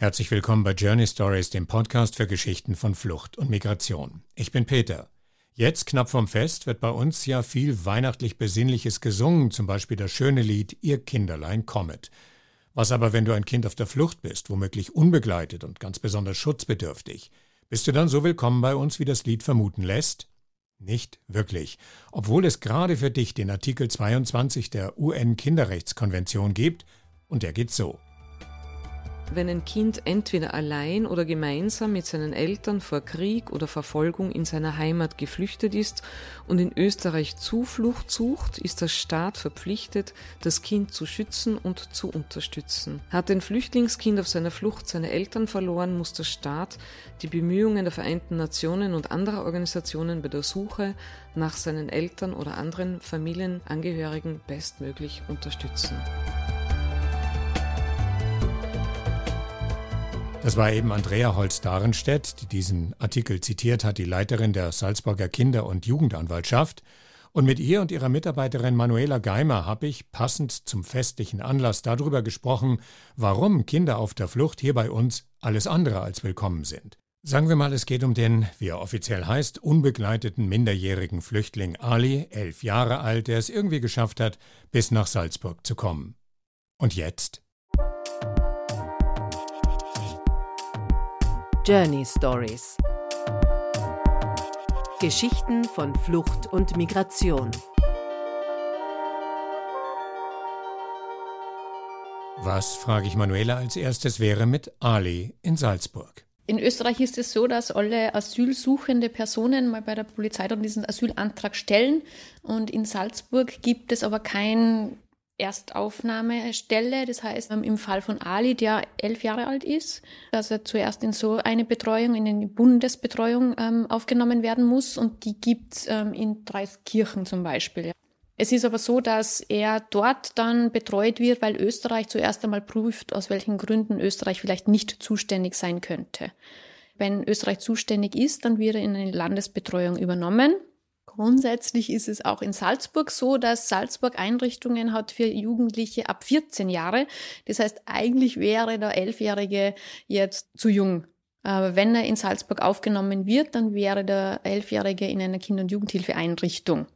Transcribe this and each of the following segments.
Herzlich willkommen bei Journey Stories, dem Podcast für Geschichten von Flucht und Migration. Ich bin Peter. Jetzt, knapp vom Fest, wird bei uns ja viel weihnachtlich Besinnliches gesungen, zum Beispiel das schöne Lied Ihr Kinderlein kommet. Was aber, wenn du ein Kind auf der Flucht bist, womöglich unbegleitet und ganz besonders schutzbedürftig? Bist du dann so willkommen bei uns, wie das Lied vermuten lässt? Nicht wirklich. Obwohl es gerade für dich den Artikel 22 der UN-Kinderrechtskonvention gibt, und der geht so wenn ein Kind entweder allein oder gemeinsam mit seinen Eltern vor Krieg oder Verfolgung in seiner Heimat geflüchtet ist und in Österreich Zuflucht sucht, ist der Staat verpflichtet, das Kind zu schützen und zu unterstützen. Hat ein Flüchtlingskind auf seiner Flucht seine Eltern verloren, muss der Staat die Bemühungen der Vereinten Nationen und anderer Organisationen bei der Suche nach seinen Eltern oder anderen Familienangehörigen bestmöglich unterstützen. Das war eben Andrea Holz-Darenstedt, die diesen Artikel zitiert hat, die Leiterin der Salzburger Kinder- und Jugendanwaltschaft. Und mit ihr und ihrer Mitarbeiterin Manuela Geimer habe ich passend zum festlichen Anlass darüber gesprochen, warum Kinder auf der Flucht hier bei uns alles andere als willkommen sind. Sagen wir mal, es geht um den, wie er offiziell heißt, unbegleiteten minderjährigen Flüchtling Ali, elf Jahre alt, der es irgendwie geschafft hat, bis nach Salzburg zu kommen. Und jetzt? Journey Stories Geschichten von Flucht und Migration. Was, frage ich Manuela als erstes, wäre mit Ali in Salzburg? In Österreich ist es so, dass alle asylsuchende Personen mal bei der Polizei dann diesen Asylantrag stellen. Und in Salzburg gibt es aber kein Erstaufnahmestelle. Das heißt, ähm, im Fall von Ali, der elf Jahre alt ist, dass er zuerst in so eine Betreuung, in eine Bundesbetreuung ähm, aufgenommen werden muss und die gibt ähm, in Dreiskirchen zum Beispiel. Es ist aber so, dass er dort dann betreut wird, weil Österreich zuerst einmal prüft, aus welchen Gründen Österreich vielleicht nicht zuständig sein könnte. Wenn Österreich zuständig ist, dann wird er in eine Landesbetreuung übernommen. Grundsätzlich ist es auch in Salzburg so, dass Salzburg Einrichtungen hat für Jugendliche ab 14 Jahre. Das heißt, eigentlich wäre der Elfjährige jetzt zu jung. Wenn er in Salzburg aufgenommen wird, dann wäre der Elfjährige in einer Kinder- und Jugendhilfeeinrichtung.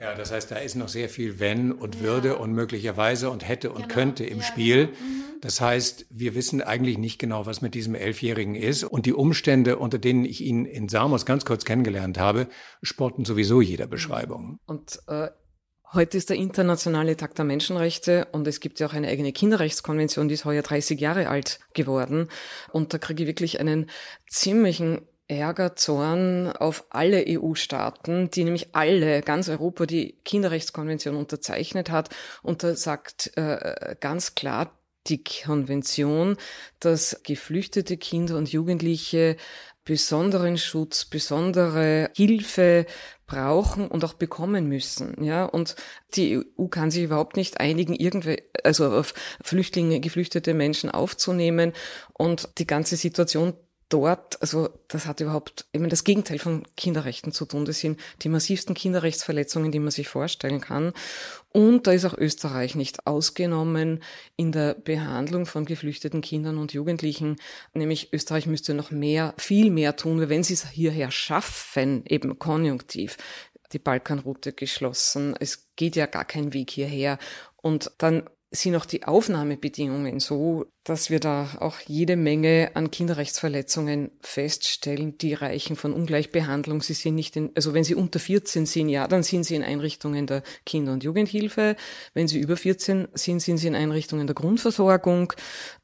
Ja, das heißt, da ist noch sehr viel Wenn und Würde ja. und möglicherweise und hätte und genau. könnte im ja, Spiel. Genau. Mhm. Das heißt, wir wissen eigentlich nicht genau, was mit diesem Elfjährigen ist. Und die Umstände, unter denen ich ihn in Samos ganz kurz kennengelernt habe, sporten sowieso jeder Beschreibung. Und äh, Heute ist der internationale Tag der Menschenrechte und es gibt ja auch eine eigene Kinderrechtskonvention, die ist heuer 30 Jahre alt geworden. Und da kriege ich wirklich einen ziemlichen Ärger, Zorn auf alle EU-Staaten, die nämlich alle, ganz Europa, die Kinderrechtskonvention unterzeichnet hat. Und da sagt äh, ganz klar die Konvention, dass geflüchtete Kinder und Jugendliche besonderen Schutz, besondere Hilfe brauchen und auch bekommen müssen, ja. Und die EU kann sich überhaupt nicht einigen, irgendwie, also auf Flüchtlinge, geflüchtete Menschen aufzunehmen und die ganze Situation dort, also das hat überhaupt eben das Gegenteil von Kinderrechten zu tun. Das sind die massivsten Kinderrechtsverletzungen, die man sich vorstellen kann. Und da ist auch Österreich nicht ausgenommen in der Behandlung von geflüchteten Kindern und Jugendlichen. Nämlich Österreich müsste noch mehr, viel mehr tun, wenn sie es hierher schaffen, eben konjunktiv die Balkanroute geschlossen. Es geht ja gar kein Weg hierher. Und dann sind auch die Aufnahmebedingungen so, dass wir da auch jede Menge an Kinderrechtsverletzungen feststellen, die reichen von Ungleichbehandlung. Sie sind nicht in, also wenn sie unter 14 sind, ja, dann sind sie in Einrichtungen der Kinder- und Jugendhilfe. Wenn sie über 14 sind, sind sie in Einrichtungen der Grundversorgung.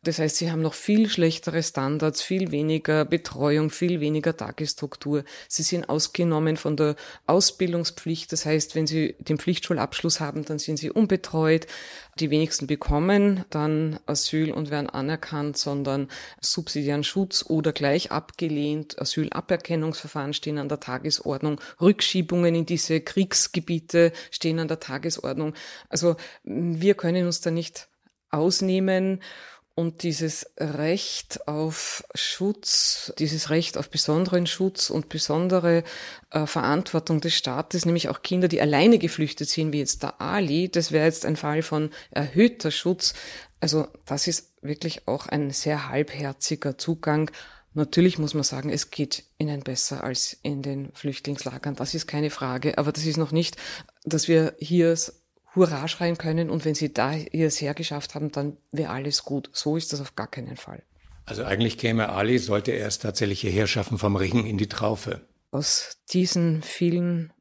Das heißt, sie haben noch viel schlechtere Standards, viel weniger Betreuung, viel weniger Tagesstruktur. Sie sind ausgenommen von der Ausbildungspflicht. Das heißt, wenn sie den Pflichtschulabschluss haben, dann sind sie unbetreut. Die wenigsten bekommen dann Asyl und werden anerkannt, sondern subsidiären Schutz oder gleich abgelehnt. Asylaberkennungsverfahren stehen an der Tagesordnung. Rückschiebungen in diese Kriegsgebiete stehen an der Tagesordnung. Also wir können uns da nicht ausnehmen. Und dieses Recht auf Schutz, dieses Recht auf besonderen Schutz und besondere äh, Verantwortung des Staates, nämlich auch Kinder, die alleine geflüchtet sind, wie jetzt der Ali, das wäre jetzt ein Fall von erhöhter Schutz. Also das ist wirklich auch ein sehr halbherziger Zugang. Natürlich muss man sagen, es geht ihnen besser als in den Flüchtlingslagern. Das ist keine Frage. Aber das ist noch nicht, dass wir hier Hurra schreien können und wenn sie da ihr es hergeschafft haben, dann wäre alles gut. So ist das auf gar keinen Fall. Also eigentlich käme Ali, sollte er es tatsächlich hierher schaffen, vom Ringen in die Traufe. Aus diesen vielen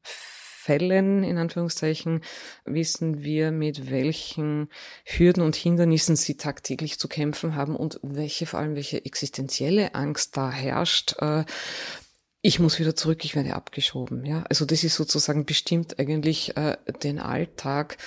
Fällen, in Anführungszeichen, wissen wir, mit welchen Hürden und Hindernissen sie tagtäglich zu kämpfen haben und welche, vor allem welche existenzielle Angst da herrscht. Äh, ich muss wieder zurück, ich werde abgeschoben. Ja, also das ist sozusagen bestimmt eigentlich äh, den Alltag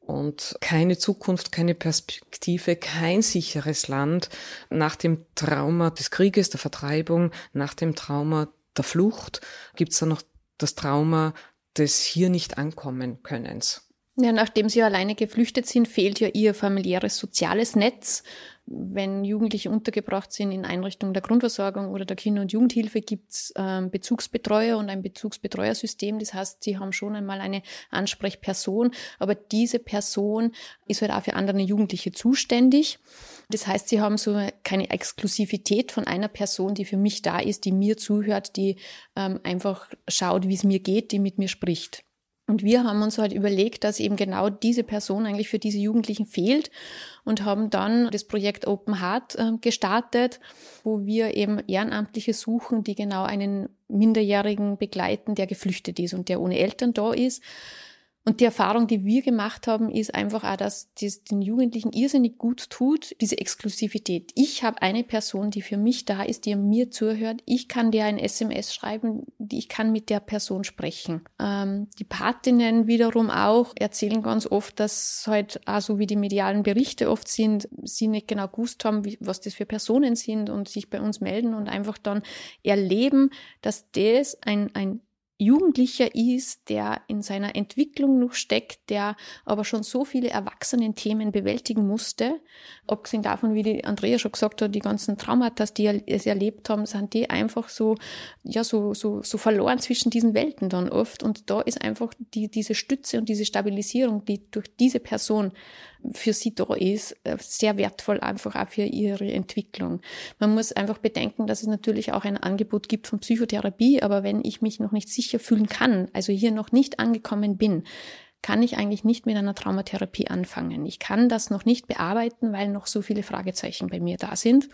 und keine Zukunft, keine Perspektive, kein sicheres Land nach dem Trauma des Krieges, der Vertreibung, nach dem Trauma der Flucht gibt es dann noch das Trauma des hier nicht ankommen Könnens. Ja, nachdem sie alleine geflüchtet sind, fehlt ja ihr familiäres soziales Netz. Wenn Jugendliche untergebracht sind in Einrichtungen der Grundversorgung oder der Kinder- und Jugendhilfe, gibt's ähm, Bezugsbetreuer und ein Bezugsbetreuersystem. Das heißt, sie haben schon einmal eine Ansprechperson, aber diese Person ist halt auch für andere Jugendliche zuständig. Das heißt, sie haben so keine Exklusivität von einer Person, die für mich da ist, die mir zuhört, die ähm, einfach schaut, wie es mir geht, die mit mir spricht. Und wir haben uns halt überlegt, dass eben genau diese Person eigentlich für diese Jugendlichen fehlt und haben dann das Projekt Open Heart äh, gestartet, wo wir eben Ehrenamtliche suchen, die genau einen Minderjährigen begleiten, der geflüchtet ist und der ohne Eltern da ist und die Erfahrung, die wir gemacht haben, ist einfach auch, dass das den Jugendlichen irrsinnig gut tut, diese Exklusivität. Ich habe eine Person, die für mich da ist, die mir zuhört. Ich kann dir ein SMS schreiben, ich kann mit der Person sprechen. Ähm, die Patinnen wiederum auch erzählen ganz oft, dass halt auch so wie die medialen Berichte oft sind, sie nicht genau gewusst haben, wie, was das für Personen sind und sich bei uns melden und einfach dann erleben, dass das ein, ein Jugendlicher ist, der in seiner Entwicklung noch steckt, der aber schon so viele Erwachsenen-Themen bewältigen musste. Abgesehen davon, wie die Andrea schon gesagt hat, die ganzen Traumata, die er erlebt haben, sind die einfach so, ja, so, so, so verloren zwischen diesen Welten dann oft. Und da ist einfach die, diese Stütze und diese Stabilisierung, die durch diese Person für sie da ist, äh, sehr wertvoll einfach auch für ihre Entwicklung. Man muss einfach bedenken, dass es natürlich auch ein Angebot gibt von Psychotherapie, aber wenn ich mich noch nicht sicher fühlen kann, also hier noch nicht angekommen bin, kann ich eigentlich nicht mit einer Traumatherapie anfangen. Ich kann das noch nicht bearbeiten, weil noch so viele Fragezeichen bei mir da sind.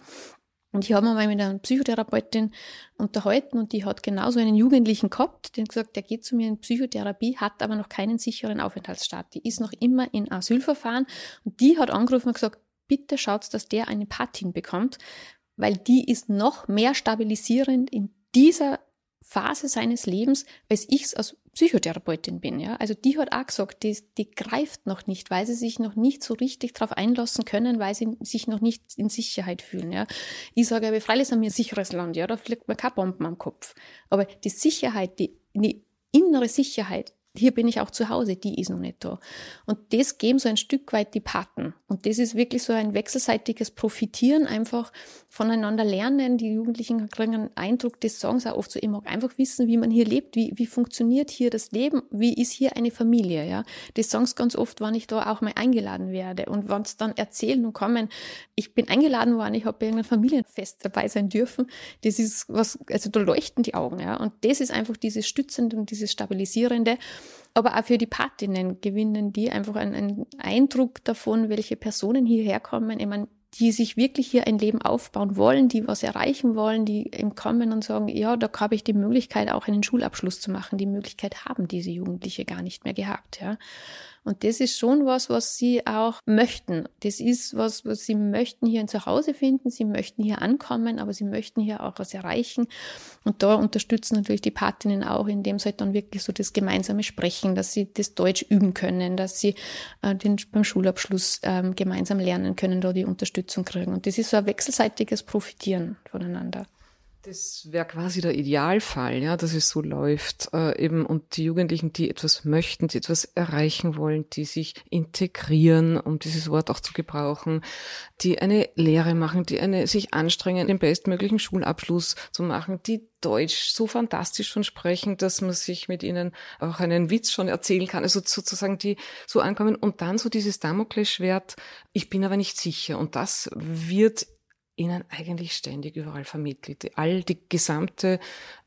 Und ich habe mal mit einer Psychotherapeutin unterhalten und die hat genauso einen Jugendlichen gehabt, hat gesagt, der geht zu mir in Psychotherapie, hat aber noch keinen sicheren Aufenthaltsstaat. Die ist noch immer in Asylverfahren und die hat angerufen und gesagt, bitte schaut, dass der eine Patin bekommt, weil die ist noch mehr stabilisierend in dieser Phase seines Lebens, als ich es als Psychotherapeutin bin. Ja? Also die hat auch gesagt, die, die greift noch nicht, weil sie sich noch nicht so richtig darauf einlassen können, weil sie sich noch nicht in Sicherheit fühlen. Ja? Ich sage aber, freilich ist mir ein sicheres Land, ja, da fliegt mir keine Bomben am Kopf. Aber die Sicherheit, die, die innere Sicherheit, hier bin ich auch zu Hause, die ist noch nicht da. Und das geben so ein Stück weit die Paten. Und das ist wirklich so ein wechselseitiges Profitieren, einfach voneinander lernen. Die Jugendlichen kriegen einen Eindruck, sagen sie auch oft so, ich mag einfach wissen, wie man hier lebt, wie, wie funktioniert hier das Leben, wie ist hier eine Familie, ja. Sagen sie ganz oft, wann ich da auch mal eingeladen werde. Und wenn sie dann erzählen und kommen, ich bin eingeladen worden, ich habe bei irgendeinem Familienfest dabei sein dürfen, das ist was, also da leuchten die Augen, ja. Und das ist einfach dieses Stützende und dieses Stabilisierende aber auch für die Patinnen gewinnen die einfach einen, einen Eindruck davon, welche Personen hierher kommen. Ich meine, die sich wirklich hier ein Leben aufbauen wollen, die was erreichen wollen, die kommen und sagen, ja, da habe ich die Möglichkeit, auch einen Schulabschluss zu machen. Die Möglichkeit haben diese Jugendliche gar nicht mehr gehabt, ja. Und das ist schon was, was sie auch möchten. Das ist was, was sie möchten hier ein Zuhause finden. Sie möchten hier ankommen, aber sie möchten hier auch was erreichen. Und da unterstützen natürlich die Patinnen auch, indem sie halt dann wirklich so das gemeinsame Sprechen, dass sie das Deutsch üben können, dass sie äh, den, beim Schulabschluss ähm, gemeinsam lernen können, da die Unterstützung kriegen. Und das ist so ein wechselseitiges Profitieren voneinander. Das wäre quasi der Idealfall, ja, dass es so läuft. Äh, eben und die Jugendlichen, die etwas möchten, die etwas erreichen wollen, die sich integrieren, um dieses Wort auch zu gebrauchen, die eine Lehre machen, die eine sich anstrengen, den bestmöglichen Schulabschluss zu machen, die Deutsch so fantastisch schon sprechen, dass man sich mit ihnen auch einen Witz schon erzählen kann. Also sozusagen die so ankommen und dann so dieses Damoklesschwert, ich bin aber nicht sicher. Und das wird ihnen eigentlich ständig überall vermittelt. All die gesamte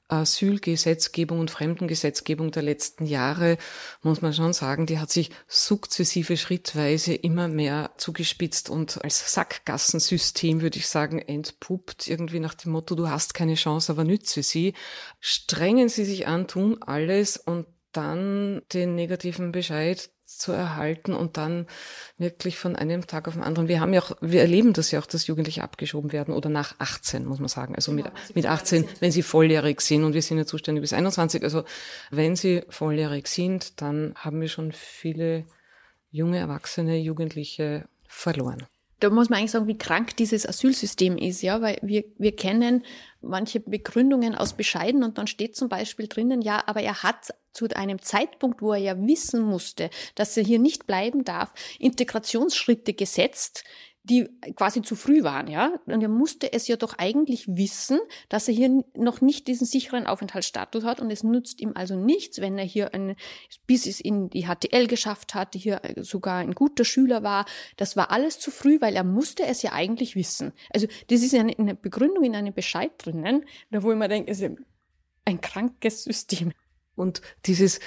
Asylgesetzgebung und Fremdengesetzgebung der letzten Jahre, muss man schon sagen, die hat sich sukzessive schrittweise immer mehr zugespitzt und als Sackgassensystem, würde ich sagen, entpuppt, irgendwie nach dem Motto, du hast keine Chance, aber nütze sie. Strengen sie sich an, tun alles und dann den negativen Bescheid zu erhalten und dann wirklich von einem Tag auf den anderen. Wir haben ja auch, wir erleben das ja auch, dass Jugendliche abgeschoben werden oder nach 18, muss man sagen. Also mit, mit 18, wenn sie volljährig sind und wir sind ja zuständig bis 21. Also wenn sie volljährig sind, dann haben wir schon viele junge Erwachsene, Jugendliche verloren da muss man eigentlich sagen, wie krank dieses Asylsystem ist, ja, weil wir, wir kennen manche Begründungen aus Bescheiden und dann steht zum Beispiel drinnen, ja, aber er hat zu einem Zeitpunkt, wo er ja wissen musste, dass er hier nicht bleiben darf, Integrationsschritte gesetzt, die quasi zu früh waren, ja. Und er musste es ja doch eigentlich wissen, dass er hier noch nicht diesen sicheren Aufenthaltsstatus hat. Und es nützt ihm also nichts, wenn er hier ein, bis es in die HTL geschafft hat, hier sogar ein guter Schüler war. Das war alles zu früh, weil er musste es ja eigentlich wissen. Also, das ist eine, eine Begründung in einem Bescheid drinnen, wo ich mir denke, ist ein krankes System. Und dieses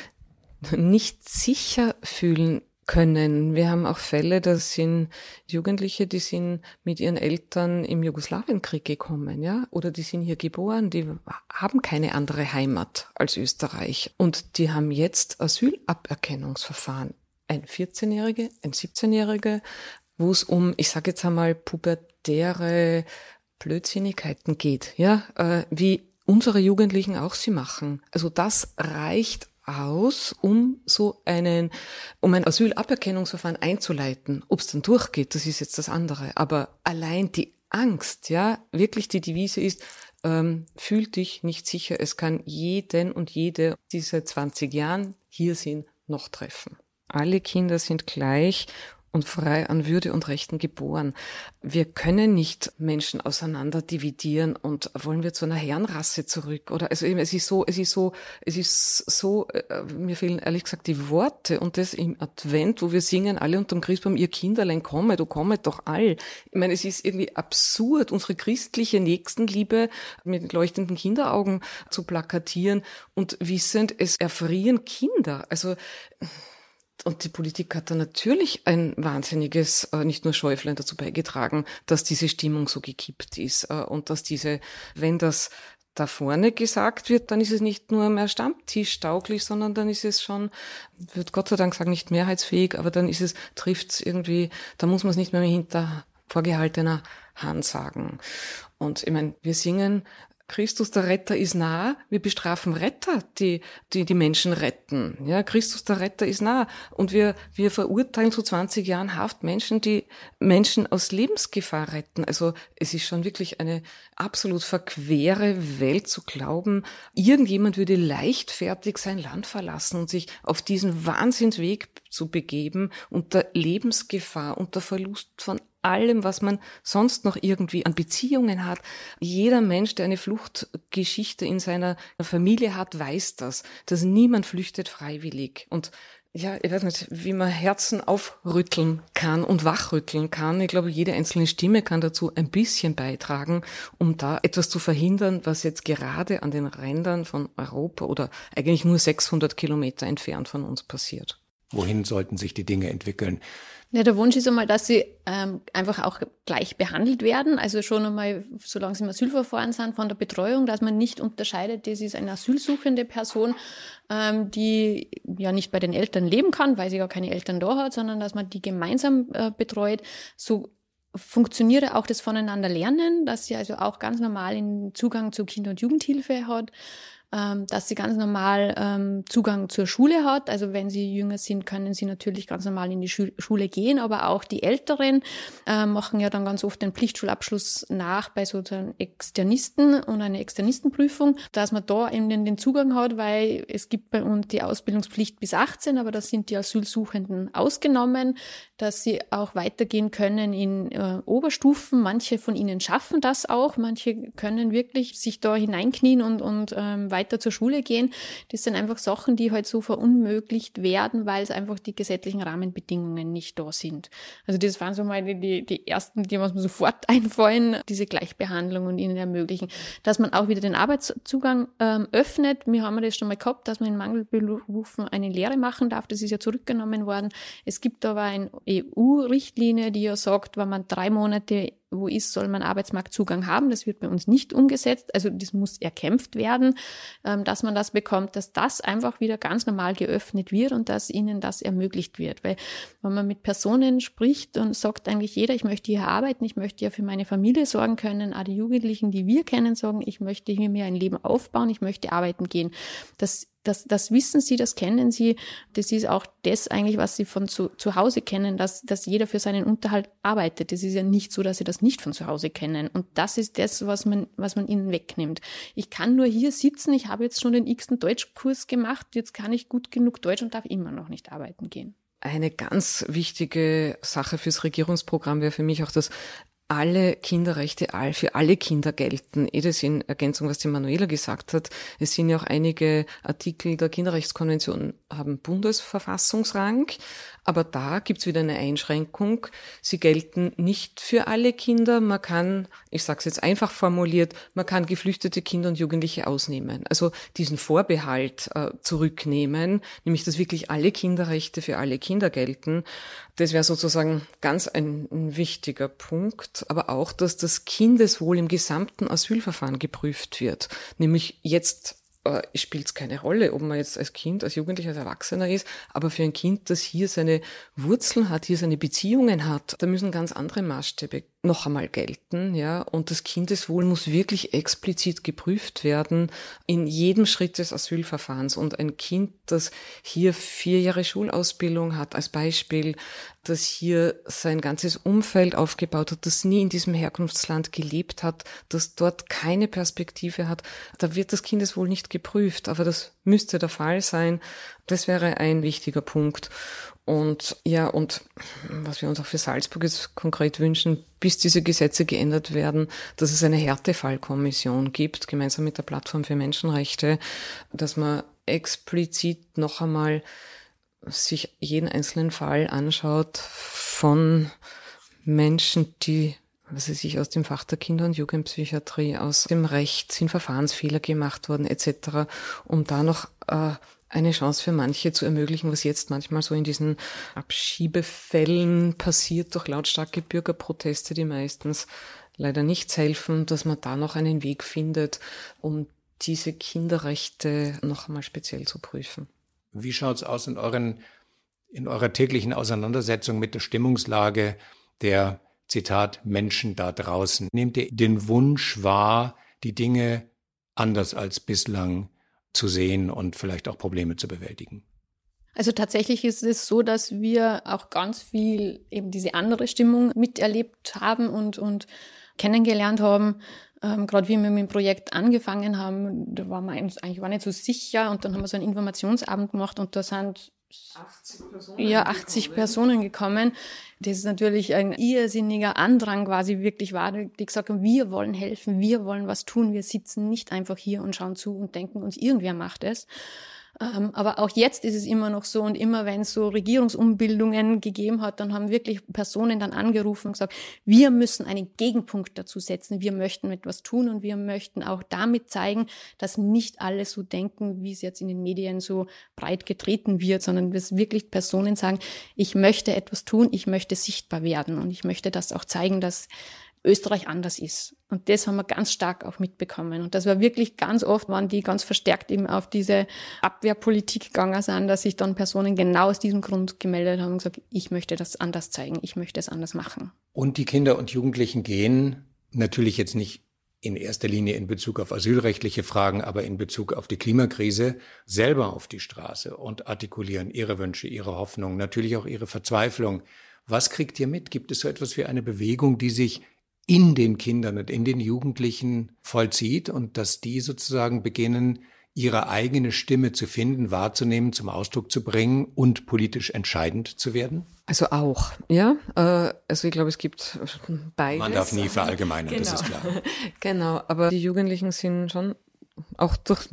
nicht sicher fühlen können. Wir haben auch Fälle, da sind Jugendliche, die sind mit ihren Eltern im Jugoslawienkrieg gekommen, ja, oder die sind hier geboren, die haben keine andere Heimat als Österreich und die haben jetzt Asylaberkennungsverfahren. Ein 14-Jährige, ein 17-Jährige, wo es um, ich sage jetzt einmal, pubertäre Blödsinnigkeiten geht, ja, äh, wie unsere Jugendlichen auch sie machen. Also das reicht aus, um so einen, um ein Asylaberkennungsverfahren einzuleiten. Ob es dann durchgeht, das ist jetzt das andere. Aber allein die Angst, ja, wirklich die Devise ist, ähm, fühl dich nicht sicher. Es kann jeden und jede diese 20 Jahren hier sind noch treffen. Alle Kinder sind gleich und frei an Würde und Rechten geboren. Wir können nicht Menschen auseinander dividieren und wollen wir zu einer Herrenrasse zurück oder also eben, es ist so, es ist so, es ist so, äh, mir fehlen ehrlich gesagt die Worte und das im Advent, wo wir singen alle unterm Christbaum, ihr Kinderlein komme, du kommet doch all. Ich meine, es ist irgendwie absurd, unsere christliche Nächstenliebe mit leuchtenden Kinderaugen zu plakatieren und wissend, es erfrieren Kinder. Also, und die Politik hat da natürlich ein wahnsinniges, äh, nicht nur Schäuflein dazu beigetragen, dass diese Stimmung so gekippt ist äh, und dass diese, wenn das da vorne gesagt wird, dann ist es nicht nur mehr stammtischtauglich, sondern dann ist es schon, wird Gott sei Dank sagen, nicht mehrheitsfähig, aber dann ist es, trifft es irgendwie, da muss man es nicht mehr hinter vorgehaltener Hand sagen. Und ich meine, wir singen Christus der Retter ist nah. Wir bestrafen Retter, die, die die Menschen retten. Ja, Christus der Retter ist nah. Und wir, wir verurteilen zu 20 Jahren Haft Menschen, die Menschen aus Lebensgefahr retten. Also es ist schon wirklich eine absolut verquere Welt zu glauben, irgendjemand würde leichtfertig sein Land verlassen und sich auf diesen Wahnsinnsweg zu begeben unter Lebensgefahr, unter Verlust von allem, was man sonst noch irgendwie an Beziehungen hat. Jeder Mensch, der eine Fluchtgeschichte in seiner Familie hat, weiß das, dass niemand flüchtet freiwillig. Und ja, ich weiß nicht, wie man Herzen aufrütteln kann und wachrütteln kann. Ich glaube, jede einzelne Stimme kann dazu ein bisschen beitragen, um da etwas zu verhindern, was jetzt gerade an den Rändern von Europa oder eigentlich nur 600 Kilometer entfernt von uns passiert. Wohin sollten sich die Dinge entwickeln? Ja, der Wunsch ist einmal, dass sie ähm, einfach auch gleich behandelt werden. Also schon einmal, solange sie im Asylverfahren sind, von der Betreuung, dass man nicht unterscheidet, das ist eine asylsuchende Person, ähm, die ja nicht bei den Eltern leben kann, weil sie gar keine Eltern da hat, sondern dass man die gemeinsam äh, betreut. So funktioniere auch das Voneinander lernen, dass sie also auch ganz normal den Zugang zur Kinder- und Jugendhilfe hat ähm, dass sie ganz normal ähm, Zugang zur Schule hat. Also wenn sie jünger sind, können sie natürlich ganz normal in die Schule gehen, aber auch die Älteren äh, machen ja dann ganz oft den Pflichtschulabschluss nach bei sozusagen Externisten und eine Externistenprüfung, dass man da eben den Zugang hat, weil es gibt bei uns die Ausbildungspflicht bis 18, aber da sind die Asylsuchenden ausgenommen, dass sie auch weitergehen können in äh, Oberstufen. Manche von ihnen schaffen das auch, manche können wirklich sich da hineinknien und, und ähm, weiter zur Schule gehen. Das sind einfach Sachen, die halt so verunmöglicht werden, weil es einfach die gesetzlichen Rahmenbedingungen nicht da sind. Also das waren so mal die, die ersten, die mir sofort einfallen, diese Gleichbehandlung und ihnen ermöglichen, dass man auch wieder den Arbeitszugang ähm, öffnet. Wir haben das schon mal gehabt, dass man in Mangelberufen eine Lehre machen darf. Das ist ja zurückgenommen worden. Es gibt aber eine EU-Richtlinie, die ja sagt, wenn man drei Monate wo ist, soll man Arbeitsmarktzugang haben. Das wird bei uns nicht umgesetzt. Also das muss erkämpft werden, ähm, dass man das bekommt, dass das einfach wieder ganz normal geöffnet wird und dass ihnen das ermöglicht wird. Weil wenn man mit Personen spricht und sagt eigentlich jeder, ich möchte hier arbeiten, ich möchte ja für meine Familie sorgen können, auch die Jugendlichen, die wir kennen, sagen, ich möchte hier mir ein Leben aufbauen, ich möchte arbeiten gehen. Das das, das wissen sie, das kennen sie. Das ist auch das eigentlich, was sie von zu, zu Hause kennen, dass, dass jeder für seinen Unterhalt arbeitet. Das ist ja nicht so, dass sie das nicht von zu Hause kennen. Und das ist das, was man, was man ihnen wegnimmt. Ich kann nur hier sitzen, ich habe jetzt schon den x-ten Deutschkurs gemacht, jetzt kann ich gut genug Deutsch und darf immer noch nicht arbeiten gehen. Eine ganz wichtige Sache fürs Regierungsprogramm wäre für mich auch das alle Kinderrechte für alle Kinder gelten. Eh das in Ergänzung, was die Manuela gesagt hat. Es sind ja auch einige Artikel der Kinderrechtskonvention haben Bundesverfassungsrang, aber da gibt's wieder eine Einschränkung. Sie gelten nicht für alle Kinder. Man kann, ich sage es jetzt einfach formuliert, man kann geflüchtete Kinder und Jugendliche ausnehmen. Also diesen Vorbehalt äh, zurücknehmen, nämlich dass wirklich alle Kinderrechte für alle Kinder gelten. Das wäre sozusagen ganz ein, ein wichtiger Punkt. Aber auch, dass das Kindeswohl im gesamten Asylverfahren geprüft wird. Nämlich jetzt äh, spielt es keine Rolle, ob man jetzt als Kind, als Jugendlicher, als Erwachsener ist, aber für ein Kind, das hier seine Wurzeln hat, hier seine Beziehungen hat, da müssen ganz andere Maßstäbe noch einmal gelten, ja, und das Kindeswohl muss wirklich explizit geprüft werden in jedem Schritt des Asylverfahrens. Und ein Kind, das hier vier Jahre Schulausbildung hat, als Beispiel, das hier sein ganzes Umfeld aufgebaut hat, das nie in diesem Herkunftsland gelebt hat, das dort keine Perspektive hat, da wird das Kindeswohl nicht geprüft, aber das müsste der Fall sein. Das wäre ein wichtiger Punkt. Und ja, und was wir uns auch für Salzburg jetzt konkret wünschen, bis diese Gesetze geändert werden, dass es eine Härtefallkommission gibt, gemeinsam mit der Plattform für Menschenrechte, dass man explizit noch einmal sich jeden einzelnen Fall anschaut von Menschen, die was weiß ich, aus dem Fach der Kinder- und Jugendpsychiatrie, aus dem Recht sind Verfahrensfehler gemacht worden, etc., um da noch äh, eine Chance für manche zu ermöglichen, was jetzt manchmal so in diesen Abschiebefällen passiert durch lautstarke Bürgerproteste, die meistens leider nichts helfen, dass man da noch einen Weg findet, um diese Kinderrechte noch einmal speziell zu prüfen. Wie schaut's aus in euren in eurer täglichen Auseinandersetzung mit der Stimmungslage der Zitat Menschen da draußen? Nehmt ihr den Wunsch wahr, die Dinge anders als bislang zu sehen und vielleicht auch Probleme zu bewältigen. Also tatsächlich ist es so, dass wir auch ganz viel eben diese andere Stimmung miterlebt haben und, und kennengelernt haben. Ähm, Gerade wie wir mit dem Projekt angefangen haben, da waren wir eigentlich war nicht so sicher und dann haben wir so einen Informationsabend gemacht und da sind 80 Personen, ja, 80 gekommen. Personen gekommen. Das ist natürlich ein irrsinniger Andrang quasi wirklich war, die gesagt haben, wir wollen helfen, wir wollen was tun, wir sitzen nicht einfach hier und schauen zu und denken uns, irgendwer macht es. Ähm, aber auch jetzt ist es immer noch so und immer wenn es so Regierungsumbildungen gegeben hat, dann haben wirklich Personen dann angerufen und gesagt, wir müssen einen Gegenpunkt dazu setzen, wir möchten etwas tun und wir möchten auch damit zeigen, dass nicht alle so denken, wie es jetzt in den Medien so breit getreten wird, sondern dass wirklich Personen sagen, ich möchte etwas tun, ich möchte sichtbar werden und ich möchte das auch zeigen, dass Österreich anders ist. Und das haben wir ganz stark auch mitbekommen. Und das war wirklich ganz oft, waren die ganz verstärkt eben auf diese Abwehrpolitik gegangen sind, dass sich dann Personen genau aus diesem Grund gemeldet haben und gesagt, ich möchte das anders zeigen, ich möchte es anders machen. Und die Kinder und Jugendlichen gehen natürlich jetzt nicht in erster Linie in Bezug auf asylrechtliche Fragen, aber in Bezug auf die Klimakrise selber auf die Straße und artikulieren ihre Wünsche, ihre Hoffnungen, natürlich auch ihre Verzweiflung. Was kriegt ihr mit? Gibt es so etwas wie eine Bewegung, die sich in den Kindern und in den Jugendlichen vollzieht und dass die sozusagen beginnen, ihre eigene Stimme zu finden, wahrzunehmen, zum Ausdruck zu bringen und politisch entscheidend zu werden? Also auch, ja. Äh, also ich glaube, es gibt beides. Man darf nie verallgemeinern, genau. das ist klar. genau, aber die Jugendlichen sind schon auch durch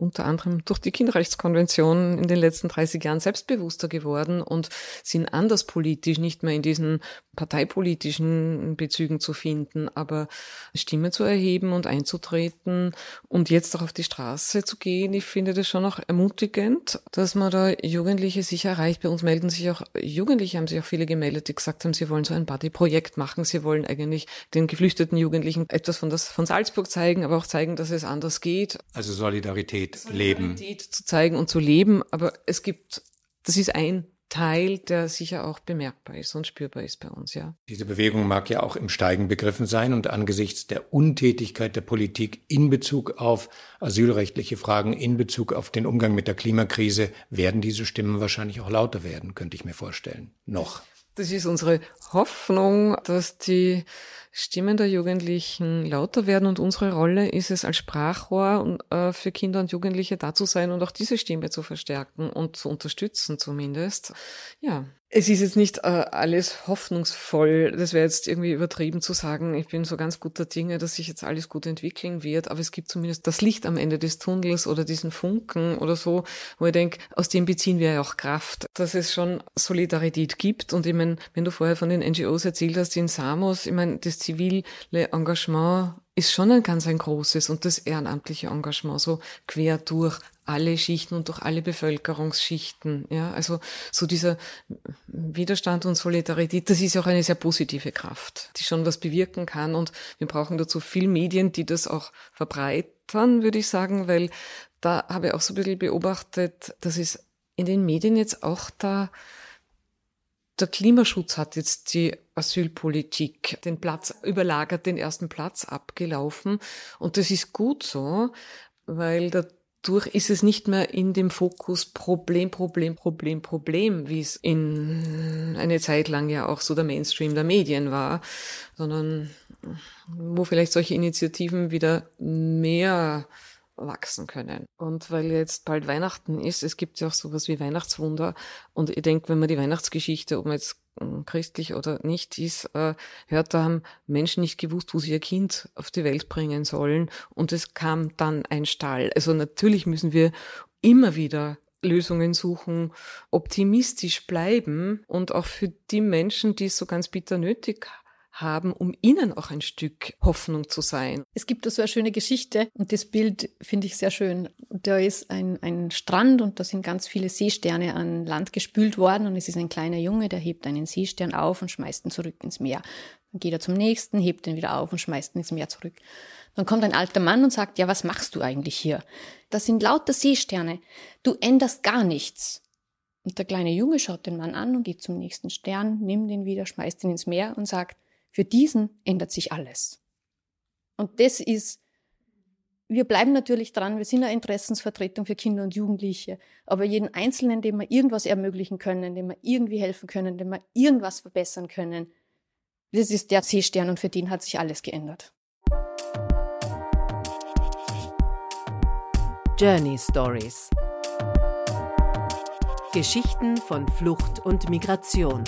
unter anderem durch die Kinderrechtskonvention in den letzten 30 Jahren selbstbewusster geworden und sind anders politisch, nicht mehr in diesen parteipolitischen Bezügen zu finden, aber Stimme zu erheben und einzutreten und jetzt auch auf die Straße zu gehen, ich finde das schon auch ermutigend, dass man da Jugendliche sicher erreicht. Bei uns melden sich auch Jugendliche, haben sich auch viele gemeldet, die gesagt haben, sie wollen so ein Buddy-Projekt machen, sie wollen eigentlich den geflüchteten Jugendlichen etwas von, das, von Salzburg zeigen, aber auch zeigen, dass es anders geht. Also Solidarität, Solidarität leben. Solidarität zu zeigen und zu leben, aber es gibt, das ist ein Teil, der sicher auch bemerkbar ist und spürbar ist bei uns, ja. Diese Bewegung mag ja auch im Steigen begriffen sein und angesichts der Untätigkeit der Politik in Bezug auf asylrechtliche Fragen, in Bezug auf den Umgang mit der Klimakrise, werden diese Stimmen wahrscheinlich auch lauter werden, könnte ich mir vorstellen. Noch. Das ist unsere Hoffnung, dass die Stimmen der Jugendlichen lauter werden und unsere Rolle ist es als Sprachrohr äh, für Kinder und Jugendliche da zu sein und auch diese Stimme zu verstärken und zu unterstützen zumindest. Ja, es ist jetzt nicht äh, alles hoffnungsvoll. Das wäre jetzt irgendwie übertrieben zu sagen, ich bin so ganz guter Dinge, dass sich jetzt alles gut entwickeln wird. Aber es gibt zumindest das Licht am Ende des Tunnels oder diesen Funken oder so, wo ich denke, aus dem beziehen wir ja auch Kraft, dass es schon Solidarität gibt. Und ich meine, wenn du vorher von den NGOs erzählt hast in Samos, ich meine, das zivile Engagement ist schon ein ganz ein großes und das ehrenamtliche Engagement so quer durch alle Schichten und durch alle Bevölkerungsschichten. Ja, also so dieser Widerstand und Solidarität, das ist auch eine sehr positive Kraft, die schon was bewirken kann und wir brauchen dazu viel Medien, die das auch verbreitern, würde ich sagen, weil da habe ich auch so ein bisschen beobachtet, dass es in den Medien jetzt auch da der Klimaschutz hat jetzt die Asylpolitik den Platz überlagert, den ersten Platz abgelaufen. Und das ist gut so, weil dadurch ist es nicht mehr in dem Fokus Problem, Problem, Problem, Problem, wie es in eine Zeit lang ja auch so der Mainstream der Medien war, sondern wo vielleicht solche Initiativen wieder mehr wachsen können. Und weil jetzt bald Weihnachten ist, es gibt ja auch sowas wie Weihnachtswunder. Und ich denke, wenn man die Weihnachtsgeschichte, ob man jetzt hm, christlich oder nicht ist, äh, hört, da haben Menschen nicht gewusst, wo sie ihr Kind auf die Welt bringen sollen. Und es kam dann ein Stall. Also natürlich müssen wir immer wieder Lösungen suchen, optimistisch bleiben und auch für die Menschen, die es so ganz bitter nötig haben haben, um ihnen auch ein Stück Hoffnung zu sein. Es gibt da so eine schöne Geschichte und das Bild finde ich sehr schön. Da ist ein, ein Strand und da sind ganz viele Seesterne an Land gespült worden und es ist ein kleiner Junge, der hebt einen Seestern auf und schmeißt ihn zurück ins Meer. Dann geht er zum nächsten, hebt ihn wieder auf und schmeißt ihn ins Meer zurück. Dann kommt ein alter Mann und sagt, ja, was machst du eigentlich hier? Das sind lauter Seesterne. Du änderst gar nichts. Und der kleine Junge schaut den Mann an und geht zum nächsten Stern, nimmt ihn wieder, schmeißt ihn ins Meer und sagt, für diesen ändert sich alles. Und das ist, wir bleiben natürlich dran, wir sind eine Interessensvertretung für Kinder und Jugendliche, aber jeden Einzelnen, dem wir irgendwas ermöglichen können, dem wir irgendwie helfen können, dem wir irgendwas verbessern können, das ist der Seestern und für den hat sich alles geändert. Journey Stories Geschichten von Flucht und Migration